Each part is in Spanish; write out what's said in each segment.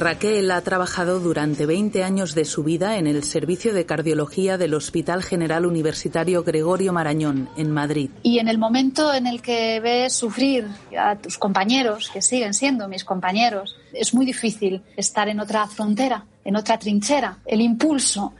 Raquel ha trabajado durante 20 años de su vida en el servicio de cardiología del Hospital General Universitario Gregorio Marañón, en Madrid. Y en el momento en el que ves sufrir a tus compañeros, que siguen siendo mis compañeros, es muy difícil estar en otra frontera, en otra trinchera. El impulso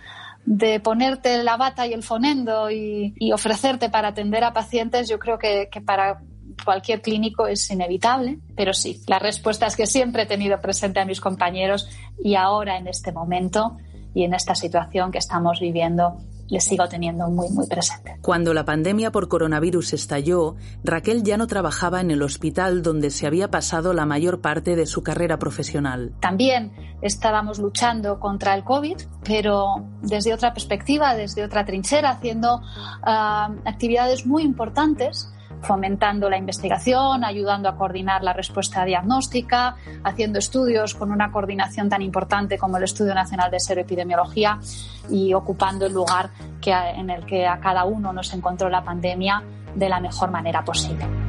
de ponerte la bata y el fonendo y, ofrecerte para atender a pacientes, yo creo que para cualquier clínico es inevitable, pero sí, la respuesta es que siempre he tenido presente a mis compañeros y ahora en este momento y en esta situación que estamos viviendo les sigo teniendo muy, muy presente. Cuando la pandemia por coronavirus estalló, Raquel ya no trabajaba en el hospital donde se había pasado la mayor parte de su carrera profesional. También estábamos luchando contra el COVID, pero desde otra perspectiva, desde otra trinchera, haciendo uh, actividades muy importantes fomentando la investigación, ayudando a coordinar la respuesta diagnóstica, haciendo estudios con una coordinación tan importante como el Estudio Nacional de Seroepidemiología y ocupando el lugar que, en el que a cada uno nos encontró la pandemia de la mejor manera posible.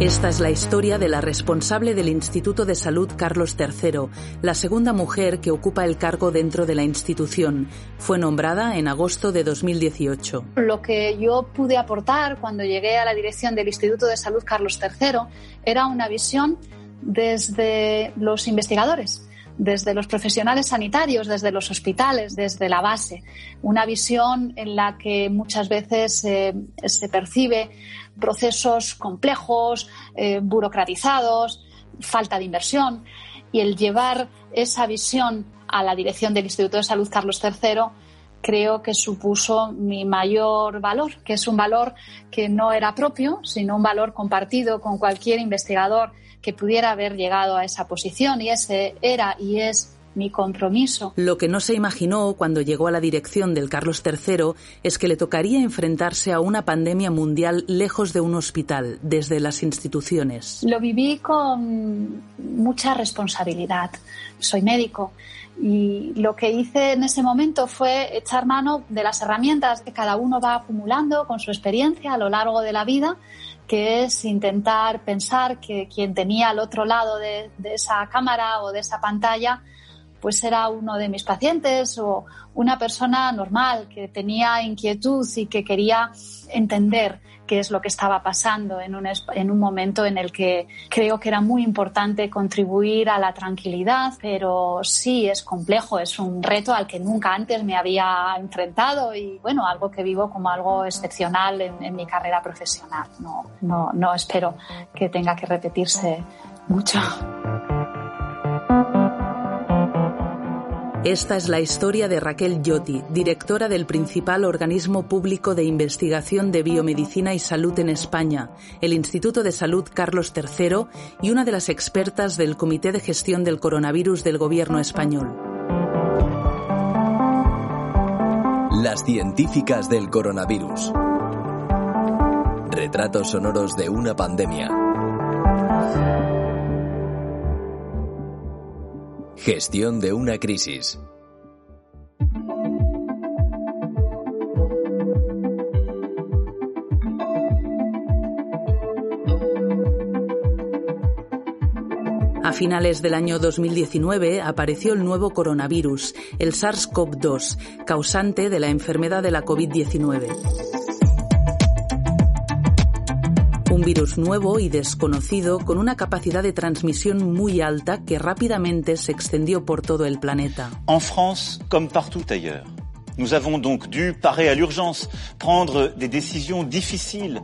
Esta es la historia de la responsable del Instituto de Salud Carlos III, la segunda mujer que ocupa el cargo dentro de la institución. Fue nombrada en agosto de 2018. Lo que yo pude aportar cuando llegué a la dirección del Instituto de Salud Carlos III era una visión desde los investigadores desde los profesionales sanitarios, desde los hospitales, desde la base. Una visión en la que muchas veces eh, se percibe procesos complejos, eh, burocratizados, falta de inversión. Y el llevar esa visión a la dirección del Instituto de Salud Carlos III creo que supuso mi mayor valor, que es un valor que no era propio, sino un valor compartido con cualquier investigador que pudiera haber llegado a esa posición. Y ese era y es mi compromiso. Lo que no se imaginó cuando llegó a la dirección del Carlos III es que le tocaría enfrentarse a una pandemia mundial lejos de un hospital, desde las instituciones. Lo viví con mucha responsabilidad. Soy médico y lo que hice en ese momento fue echar mano de las herramientas que cada uno va acumulando con su experiencia a lo largo de la vida que es intentar pensar que quien tenía al otro lado de, de esa cámara o de esa pantalla pues era uno de mis pacientes o una persona normal que tenía inquietud y que quería entender qué es lo que estaba pasando en un, en un momento en el que creo que era muy importante contribuir a la tranquilidad, pero sí es complejo, es un reto al que nunca antes me había enfrentado y bueno, algo que vivo como algo excepcional en, en mi carrera profesional. No, no, no espero que tenga que repetirse mucho. Esta es la historia de Raquel Yotti, directora del principal organismo público de investigación de biomedicina y salud en España, el Instituto de Salud Carlos III y una de las expertas del Comité de Gestión del Coronavirus del Gobierno español. Las científicas del coronavirus. Retratos sonoros de una pandemia. Gestión de una crisis. A finales del año 2019 apareció el nuevo coronavirus, el SARS-CoV-2, causante de la enfermedad de la COVID-19. Un virus nuevo y desconocido con una capacidad de transmisión muy alta que rápidamente se extendió por todo el planeta. En France, comme partout ailleurs, nous avons donc dû parer à l'urgence, prendre des décisions difficiles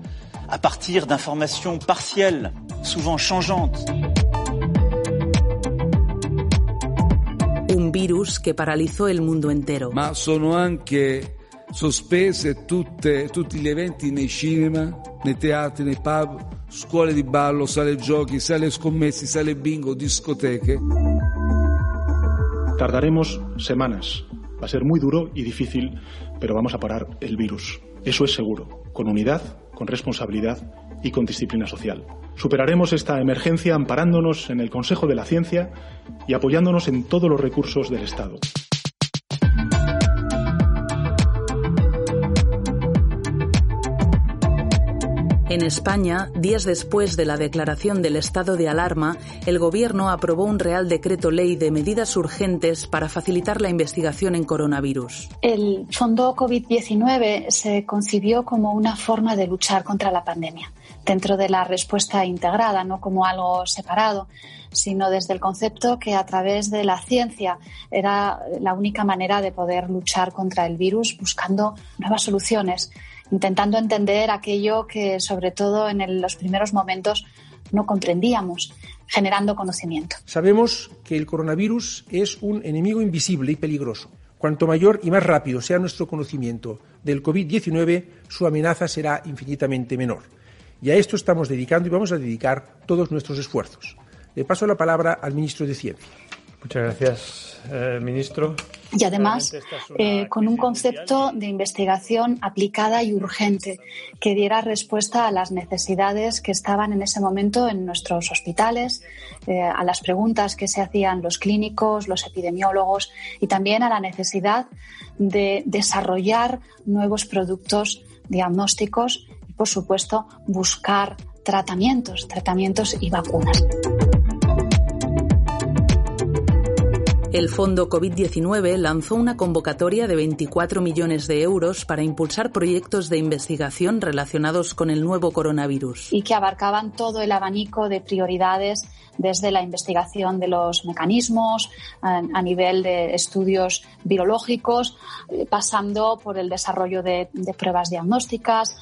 à partir d'informations partielles, souvent changeantes. Un virus que paralizó el mundo entero. Ma sono anche sospese tutte, tutti gli eventi nei cinema, nei teatri, nei pub, scuole di ballo, sale giochi, sale scommessi, sale bingo, discoteche. Tardaremos semanas. Va a ser muy duro y difícil, pero vamos a parar el virus. Eso es seguro, con unidad, con responsabilidad y con disciplina social. Superaremos esta emergencia amparándonos en el Consejo de la Ciencia y apoyándonos en todos los recursos del Estado. En España, días después de la declaración del estado de alarma, el Gobierno aprobó un Real Decreto Ley de medidas urgentes para facilitar la investigación en coronavirus. El Fondo COVID-19 se concibió como una forma de luchar contra la pandemia, dentro de la respuesta integrada, no como algo separado, sino desde el concepto que a través de la ciencia era la única manera de poder luchar contra el virus buscando nuevas soluciones intentando entender aquello que sobre todo en los primeros momentos no comprendíamos, generando conocimiento. Sabemos que el coronavirus es un enemigo invisible y peligroso. Cuanto mayor y más rápido sea nuestro conocimiento del COVID-19, su amenaza será infinitamente menor. Y a esto estamos dedicando y vamos a dedicar todos nuestros esfuerzos. Le paso la palabra al ministro de Ciencia. Muchas gracias, eh, ministro. Y además, eh, con un concepto de investigación aplicada y urgente que diera respuesta a las necesidades que estaban en ese momento en nuestros hospitales, eh, a las preguntas que se hacían los clínicos, los epidemiólogos y también a la necesidad de desarrollar nuevos productos diagnósticos y, por supuesto, buscar tratamientos, tratamientos y vacunas. El Fondo COVID-19 lanzó una convocatoria de 24 millones de euros para impulsar proyectos de investigación relacionados con el nuevo coronavirus. Y que abarcaban todo el abanico de prioridades desde la investigación de los mecanismos a, nivel de estudios biológicos, eh, pasando por el desarrollo de, de pruebas diagnósticas,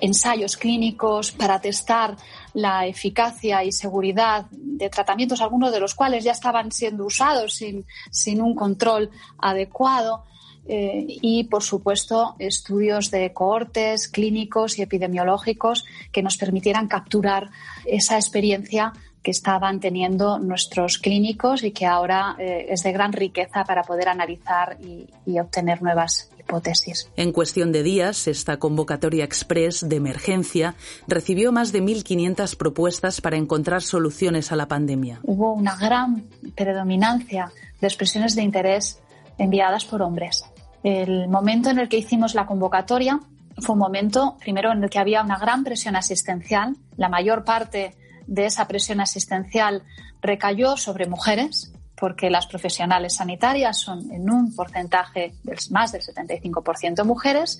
ensayos clínicos para testar la eficacia y seguridad de tratamientos, algunos de los cuales ya estaban siendo usados sin, sin un control adecuado. Eh, y, por supuesto, estudios de cohortes clínicos y epidemiológicos que nos permitieran capturar esa experiencia que estaban teniendo nuestros clínicos y que ahora eh, es de gran riqueza para poder analizar y, y obtener nuevas hipótesis. En cuestión de días, esta convocatoria express de emergencia recibió más de 1.500 propuestas para encontrar soluciones a la pandemia. Hubo una gran predominancia de expresiones de interés enviadas por hombres. El momento en el que hicimos la convocatoria fue un momento, primero, en el que había una gran presión asistencial. La mayor parte de esa presión asistencial recayó sobre mujeres, porque las profesionales sanitarias son en un porcentaje del más del 75% mujeres,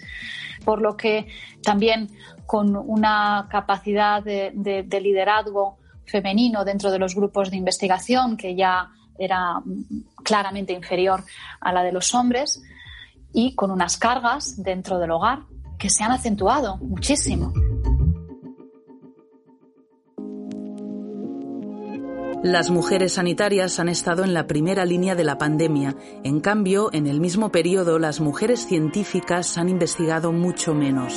por lo que también con una capacidad de, de, liderazgo femenino dentro de los grupos de investigación que ya era claramente inferior a la de los hombres y con unas cargas dentro del hogar que se han acentuado muchísimo. Las mujeres sanitarias han estado en la primera línea de la pandemia. En cambio, en el mismo periodo, las mujeres científicas han investigado mucho menos.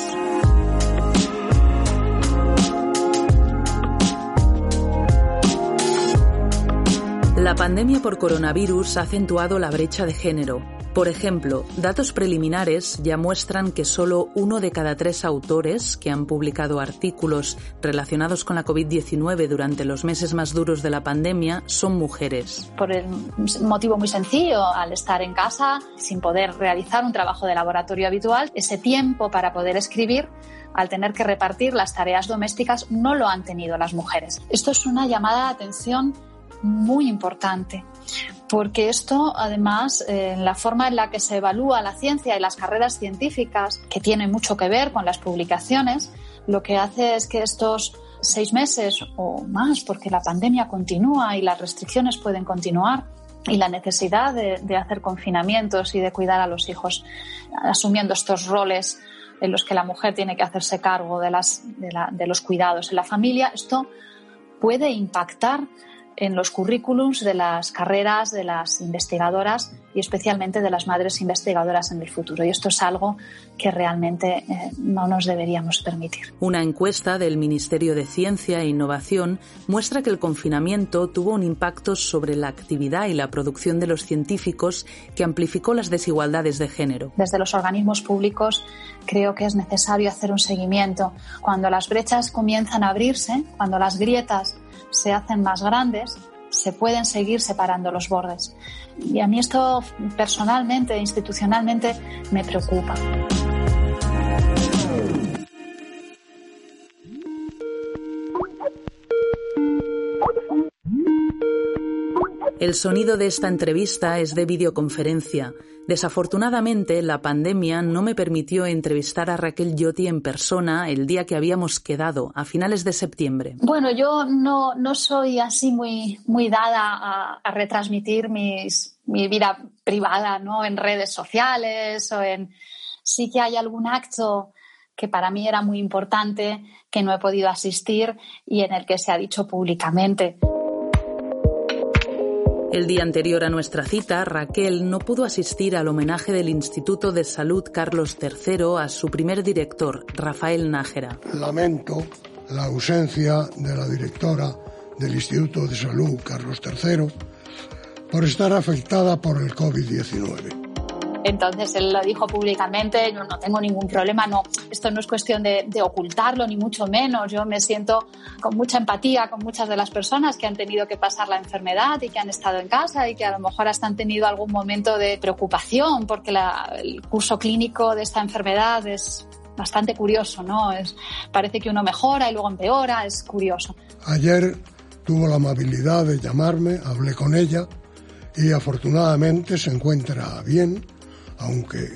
La pandemia por coronavirus ha acentuado la brecha de género. Por ejemplo, datos preliminares ya muestran que solo uno de cada tres autores que han publicado artículos relacionados con la COVID-19 durante los meses más duros de la pandemia son mujeres. Por el motivo muy sencillo, al estar en casa sin poder realizar un trabajo de laboratorio habitual, ese tiempo para poder escribir al tener que repartir las tareas domésticas no lo han tenido las mujeres. Esto es una llamada de atención muy importante, porque esto, además, eh, la forma en la que se evalúa la ciencia y las carreras científicas, que tiene mucho que ver con las publicaciones, lo que hace es que estos seis meses o más, porque la pandemia continúa y las restricciones pueden continuar, y la necesidad de, de hacer confinamientos y de cuidar a los hijos, asumiendo estos roles en los que la mujer tiene que hacerse cargo de, las, de, la, de los cuidados en la familia, esto puede impactar en los currículums de las carreras de las investigadoras y especialmente de las madres investigadoras en el futuro. Y esto es algo que realmente eh, no nos deberíamos permitir. Una encuesta del Ministerio de Ciencia e Innovación muestra que el confinamiento tuvo un impacto sobre la actividad y la producción de los científicos que amplificó las desigualdades de género. Desde los organismos públicos creo que es necesario hacer un seguimiento. Cuando las brechas comienzan a abrirse, cuando las grietas se hacen más grandes, se pueden seguir separando los bordes. Y a mí esto personalmente, institucionalmente, me preocupa. El sonido de esta entrevista es de videoconferencia. Desafortunadamente, la pandemia no me permitió entrevistar a Raquel Yotti en persona el día que habíamos quedado, a finales de septiembre. Bueno, yo no, no soy así muy, muy dada a, retransmitir mis, mi vida privada ¿no? en redes sociales o en... Sí que hay algún acto que para mí era muy importante, que no he podido asistir y en el que se ha dicho públicamente. El día anterior a nuestra cita, Raquel no pudo asistir al homenaje del Instituto de Salud Carlos III a su primer director, Rafael Nájera. Lamento la ausencia de la directora del Instituto de Salud Carlos III por estar afectada por el COVID-19. Entonces él lo dijo públicamente, yo no tengo ningún problema, no, esto no es cuestión de, de, ocultarlo, ni mucho menos. Yo me siento con mucha empatía con muchas de las personas que han tenido que pasar la enfermedad y que han estado en casa y que a lo mejor hasta han tenido algún momento de preocupación porque la, el curso clínico de esta enfermedad es bastante curioso, ¿no? Es, parece que uno mejora y luego empeora, es curioso. Ayer tuvo la amabilidad de llamarme, hablé con ella y afortunadamente se encuentra bien aunque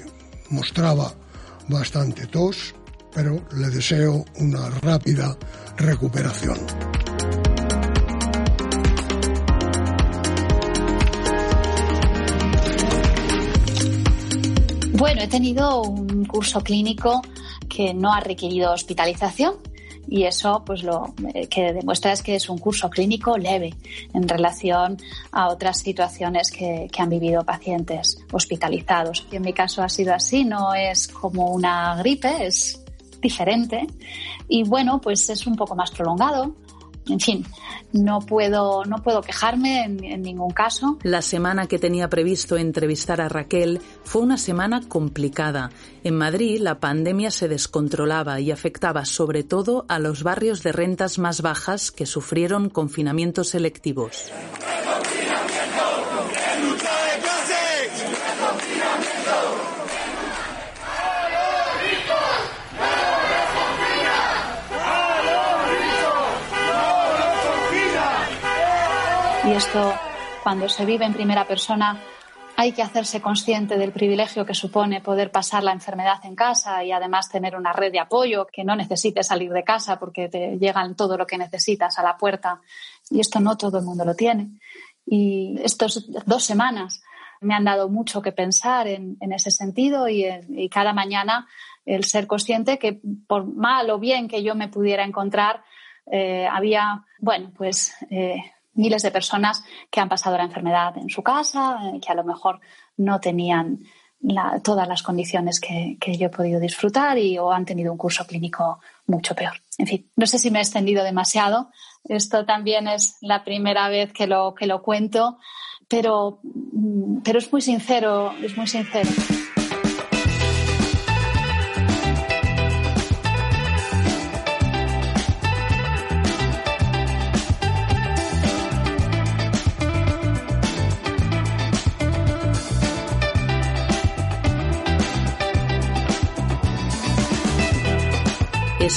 mostraba bastante tos, pero le deseo una rápida recuperación. Bueno, he tenido un curso clínico que no ha requerido hospitalización, y eso pues lo eh, que demuestra es que es un curso clínico leve en relación a otras situaciones que, que han vivido pacientes hospitalizados. Y en mi caso ha sido así, no es como una gripe, es diferente y bueno, pues es un poco más prolongado, en fin, no puedo, no puedo quejarme en, en, ningún caso. La semana que tenía previsto entrevistar a Raquel fue una semana complicada. En Madrid la pandemia se descontrolaba y afectaba sobre todo a los barrios de rentas más bajas que sufrieron confinamientos selectivos. Esto, cuando se vive en primera persona, hay que hacerse consciente del privilegio que supone poder pasar la enfermedad en casa y además tener una red de apoyo, que no necesites salir de casa porque te llegan todo lo que necesitas a la puerta. Y esto no todo el mundo lo tiene. Y estas dos semanas me han dado mucho que pensar en, ese sentido y, y, cada mañana el ser consciente que por mal o bien que yo me pudiera encontrar, eh, había, bueno, pues eh, miles de personas que han pasado la enfermedad en su casa, eh, que a lo mejor no tenían todas las condiciones que, que, yo he podido disfrutar y o han tenido un curso clínico mucho peor. En fin, no sé si me he extendido demasiado. Esto también es la primera vez que lo, que lo cuento, pero, pero es muy sincero, es muy sincero.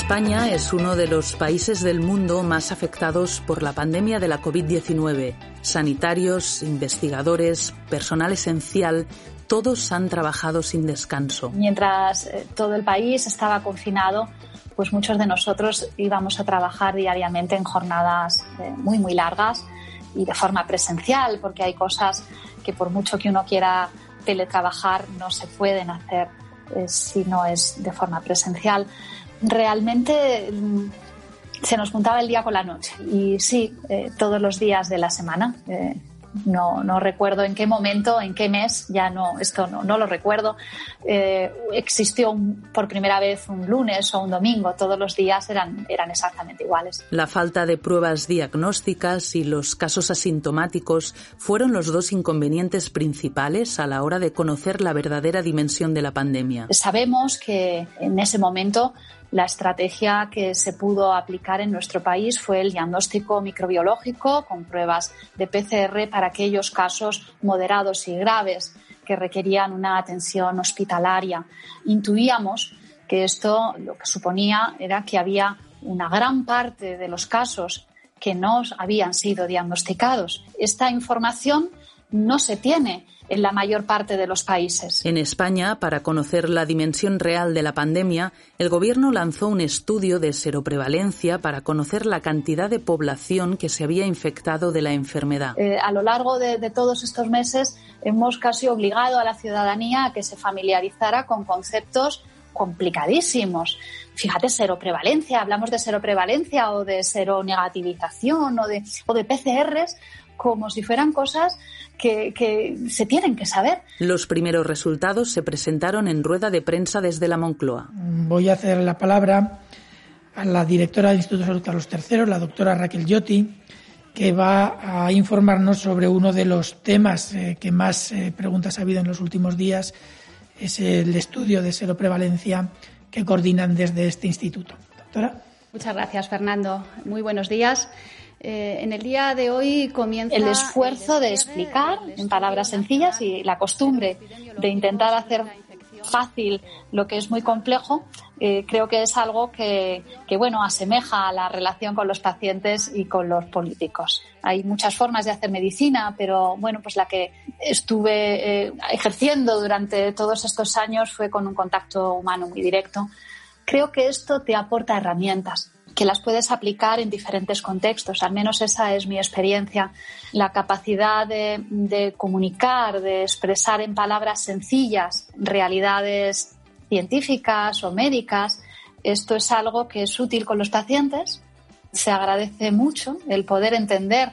España es uno de los países del mundo más afectados por la pandemia de la COVID-19. Sanitarios, investigadores, personal esencial, todos han trabajado sin descanso. Mientras eh, todo el país estaba confinado, pues muchos de nosotros íbamos a trabajar diariamente en jornadas eh, muy, muy largas y de forma presencial, porque hay cosas que por mucho que uno quiera teletrabajar no se pueden hacer eh, si no es de forma presencial. Realmente mm, se nos juntaba el día con la noche y sí, eh, todos los días de la semana. Eh, no, no, recuerdo en qué momento, en qué mes, ya no, esto no, no lo recuerdo. Eh, existió por primera vez un lunes o un domingo, todos los días eran, eran exactamente iguales. La falta de pruebas diagnósticas y los casos asintomáticos fueron los dos inconvenientes principales a la hora de conocer la verdadera dimensión de la pandemia. Sabemos que en ese momento la estrategia que se pudo aplicar en nuestro país fue el diagnóstico microbiológico con pruebas de PCR para aquellos casos moderados y graves que requerían una atención hospitalaria. Intuíamos que esto lo que suponía era que había una gran parte de los casos que no habían sido diagnosticados. Esta información no se tiene en la mayor parte de los países. En España, para conocer la dimensión real de la pandemia, el Gobierno lanzó un estudio de seroprevalencia para conocer la cantidad de población que se había infectado de la enfermedad. Eh, a lo largo de, de todos estos meses hemos casi obligado a la ciudadanía a que se familiarizara con conceptos complicadísimos. Fíjate, seroprevalencia, hablamos de seroprevalencia o de seronegativización o de, o de PCRs como si fueran cosas que, se tienen que saber. Los primeros resultados se presentaron en rueda de prensa desde la Moncloa. Voy a hacer la palabra a la directora del Instituto de Salud Carlos III, la doctora Raquel Giotti, que va a informarnos sobre uno de los temas eh, que más eh, preguntas ha habido en los últimos días, es el estudio de seroprevalencia que coordinan desde este instituto. Doctora. Muchas gracias, Fernando. Muy buenos días. Eh, en el día de hoy comienza el esfuerzo de explicar en palabras sencillas y la costumbre de intentar hacer fácil lo que es muy complejo, eh, creo que es algo que, bueno, asemeja a la relación con los pacientes y con los políticos. Hay muchas formas de hacer medicina, pero bueno, pues la que estuve eh, ejerciendo durante todos estos años fue con un contacto humano muy directo. Creo que esto te aporta herramientas que las puedes aplicar en diferentes contextos. Al menos esa es mi experiencia. La capacidad de, comunicar, de expresar en palabras sencillas realidades científicas o médicas, esto es algo que es útil con los pacientes. Se agradece mucho el poder entender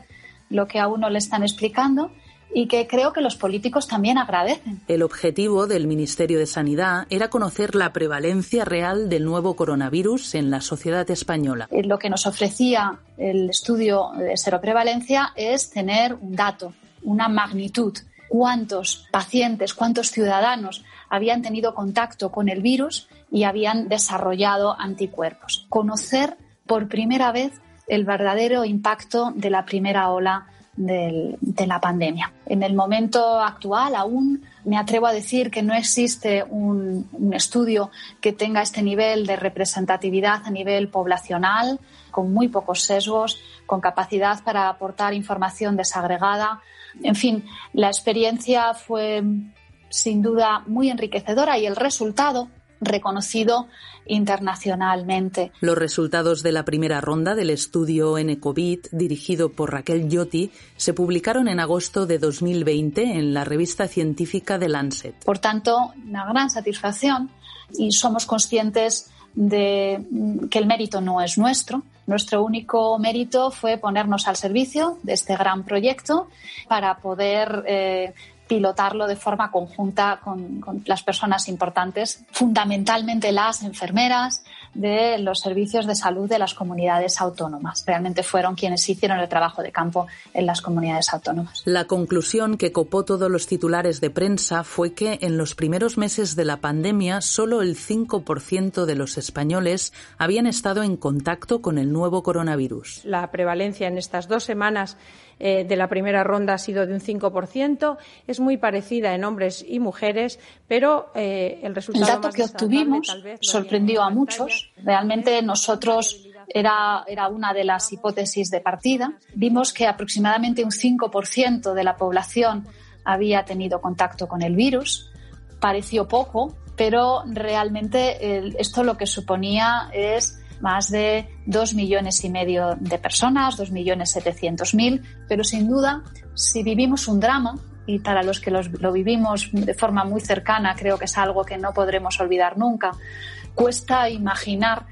lo que a uno le están explicando y que creo que los políticos también agradecen. El objetivo del Ministerio de Sanidad era conocer la prevalencia real del nuevo coronavirus en la sociedad española. Eh, lo que nos ofrecía el estudio de seroprevalencia es tener un dato, una magnitud, cuántos pacientes, cuántos ciudadanos habían tenido contacto con el virus y habían desarrollado anticuerpos. Conocer por primera vez el verdadero impacto de la primera ola de la pandemia. En el momento actual aún me atrevo a decir que no existe un, estudio que tenga este nivel de representatividad a nivel poblacional, con muy pocos sesgos, con capacidad para aportar información desagregada. En fin, la experiencia fue sin duda muy enriquecedora y el resultado reconocido internacionalmente. Los resultados de la primera ronda del estudio N-COVID, dirigido por Raquel Giotti, se publicaron en agosto de 2020 en la revista científica The Lancet. Por tanto, una gran satisfacción y somos conscientes de que el mérito no es nuestro. Nuestro único mérito fue ponernos al servicio de este gran proyecto para poder eh, pilotarlo de forma conjunta con, las personas importantes, fundamentalmente las enfermeras de los servicios de salud de las comunidades autónomas. Realmente fueron quienes hicieron el trabajo de campo en las comunidades autónomas. La conclusión que copó todos los titulares de prensa fue que en los primeros meses de la pandemia solo el 5% de los españoles habían estado en contacto con el nuevo coronavirus. La prevalencia en estas dos semanas eh, de la primera ronda ha sido de un 5%. Es muy parecida en hombres y mujeres, pero eh, el resultado. El dato que obtuvimos sorprendió a muchos. Realmente nosotros era, era, una de las hipótesis de partida. Vimos que aproximadamente un 5% de la población había tenido contacto con el virus. Pareció poco, pero realmente esto lo que suponía es más de dos millones y medio de personas, dos millones setecientos mil, pero sin duda, si vivimos un drama, y para los que lo vivimos de forma muy cercana, creo que es algo que no podremos olvidar nunca. Cuesta imaginar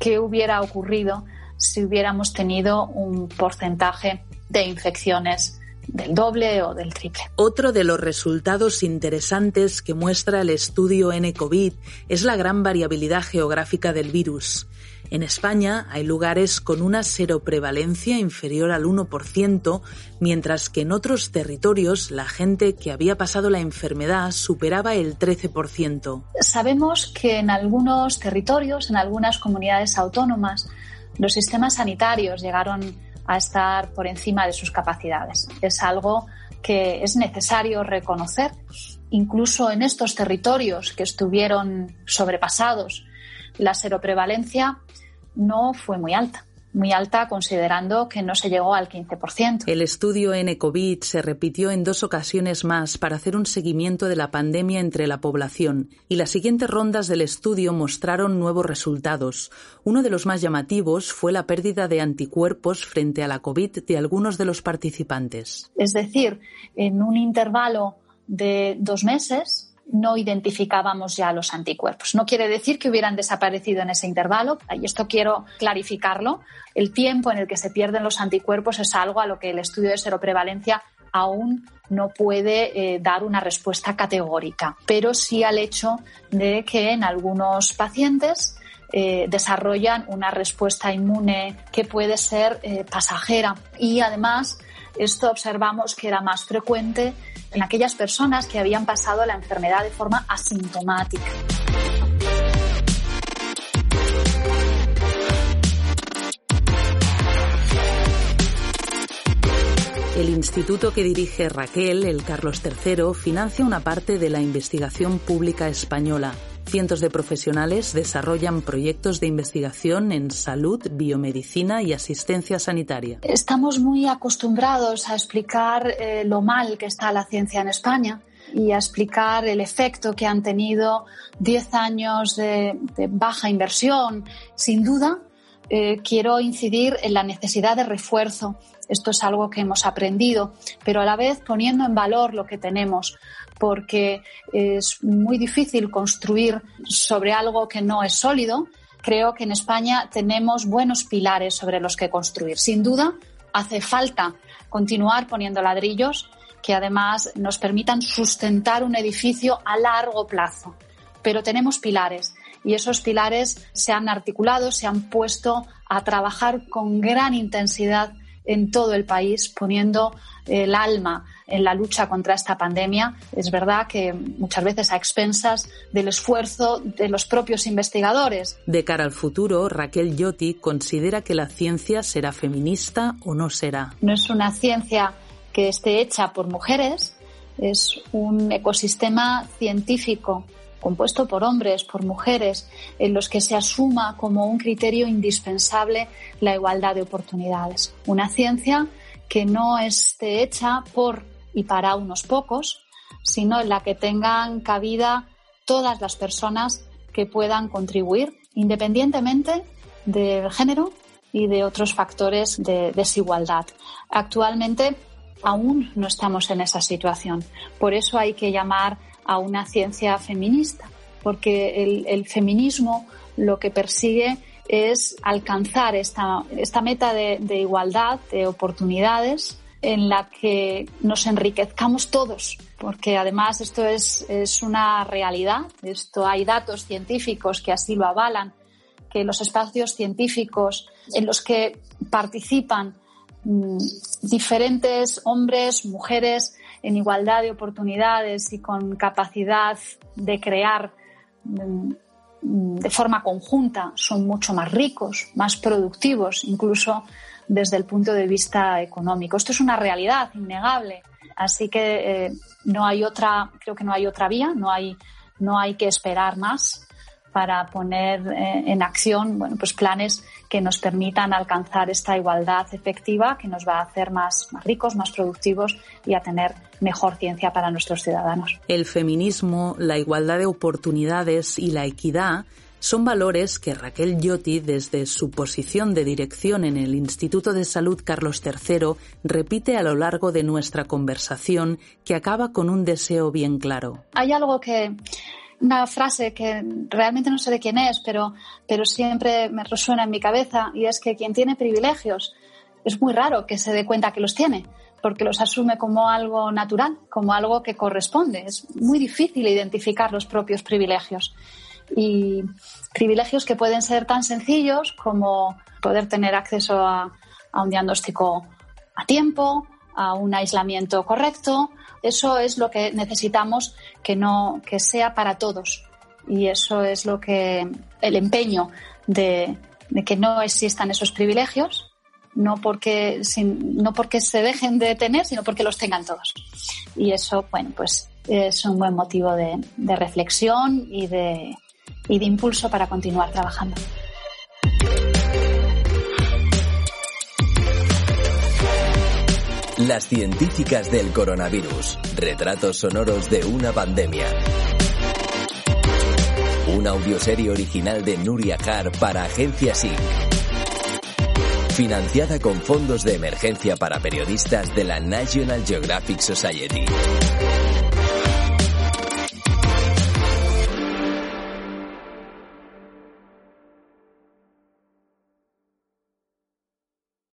qué hubiera ocurrido si hubiéramos tenido un porcentaje de infecciones del doble o del triple. Otro de los resultados interesantes que muestra el estudio N-COVID es la gran variabilidad geográfica del virus. En España hay lugares con una seroprevalencia inferior al 1%, mientras que en otros territorios la gente que había pasado la enfermedad superaba el 13%. Sabemos que en algunos territorios, en algunas comunidades autónomas, los sistemas sanitarios llegaron a estar por encima de sus capacidades. Es algo que es necesario reconocer. Incluso en estos territorios que estuvieron sobrepasados, la seroprevalencia no fue muy alta muy alta considerando que no se llegó al 15%. El estudio N-COVID se repitió en dos ocasiones más para hacer un seguimiento de la pandemia entre la población y las siguientes rondas del estudio mostraron nuevos resultados. Uno de los más llamativos fue la pérdida de anticuerpos frente a la COVID de algunos de los participantes. Es decir, en un intervalo de dos meses, no identificábamos ya los anticuerpos. No quiere decir que hubieran desaparecido en ese intervalo, y esto quiero clarificarlo. El tiempo en el que se pierden los anticuerpos es algo a lo que el estudio de seroprevalencia aún no puede eh, dar una respuesta categórica, pero sí al hecho de que en algunos pacientes eh, desarrollan una respuesta inmune que puede ser eh, pasajera y además esto observamos que era más frecuente en aquellas personas que habían pasado la enfermedad de forma asintomática. El instituto que dirige Raquel, el Carlos III, financia una parte de la investigación pública española Cientos de profesionales desarrollan proyectos de investigación en salud, biomedicina y asistencia sanitaria. Estamos muy acostumbrados a explicar eh, lo mal que está la ciencia en España y a explicar el efecto que han tenido 10 años de, baja inversión. Sin duda, eh, quiero incidir en la necesidad de refuerzo. Esto es algo que hemos aprendido, pero a la vez poniendo en valor lo que tenemos porque es muy difícil construir sobre algo que no es sólido. Creo que en España tenemos buenos pilares sobre los que construir. Sin duda, hace falta continuar poniendo ladrillos que además nos permitan sustentar un edificio a largo plazo. Pero tenemos pilares y esos pilares se han articulado, se han puesto a trabajar con gran intensidad en todo el país, poniendo el alma en la lucha contra esta pandemia. Es verdad que muchas veces a expensas del esfuerzo de los propios investigadores. De cara al futuro, Raquel Yotti considera que la ciencia será feminista o no será. No es una ciencia que esté hecha por mujeres, es un ecosistema científico compuesto por hombres, por mujeres, en los que se asuma como un criterio indispensable la igualdad de oportunidades. Una ciencia que no esté hecha por y para unos pocos, sino en la que tengan cabida todas las personas que puedan contribuir, independientemente del género y de otros factores de desigualdad. Actualmente aún no estamos en esa situación. Por eso hay que llamar a una ciencia feminista, porque el, feminismo lo que persigue es alcanzar esta, esta meta de, igualdad, de oportunidades en la que nos enriquezcamos todos, porque además esto es, una realidad, esto hay datos científicos que así lo avalan, que los espacios científicos en los que participan mm, diferentes hombres, mujeres en igualdad de oportunidades y con capacidad de crear mm, de forma conjunta son mucho más ricos, más productivos, incluso desde el punto de vista económico. Esto es una realidad innegable. Así que eh, no hay otra, creo que no hay otra vía, no hay, no hay que esperar más para poner eh, en acción bueno, pues planes que nos permitan alcanzar esta igualdad efectiva que nos va a hacer más, más ricos, más productivos y a tener mejor ciencia para nuestros ciudadanos. El feminismo, la igualdad de oportunidades y la equidad Son valores que Raquel Lloti, desde su posición de dirección en el Instituto de Salud Carlos III, repite a lo largo de nuestra conversación que acaba con un deseo bien claro. Hay algo que una frase que realmente no sé de quién es, pero, pero siempre me resuena en mi cabeza y es que quien tiene privilegios es muy raro que se dé cuenta que los tiene porque los asume como algo natural, como algo que corresponde. Es muy difícil identificar los propios privilegios. Y privilegios que pueden ser tan sencillos como poder tener acceso a, a un diagnóstico a tiempo, a un aislamiento correcto. Eso es lo que necesitamos que no que sea para todos. Y eso es lo que el empeño de, de que no existan esos privilegios no porque, no porque se dejen de tener, sino porque los tengan todos. Y eso, bueno, pues es un buen motivo de, de reflexión y de, y de impulso para continuar trabajando. Las científicas del coronavirus. Retratos sonoros de una pandemia. Una audioserie original de Nuria Har para Agencia SIC financiada con fondos de emergencia para periodistas de la National Geographic Society.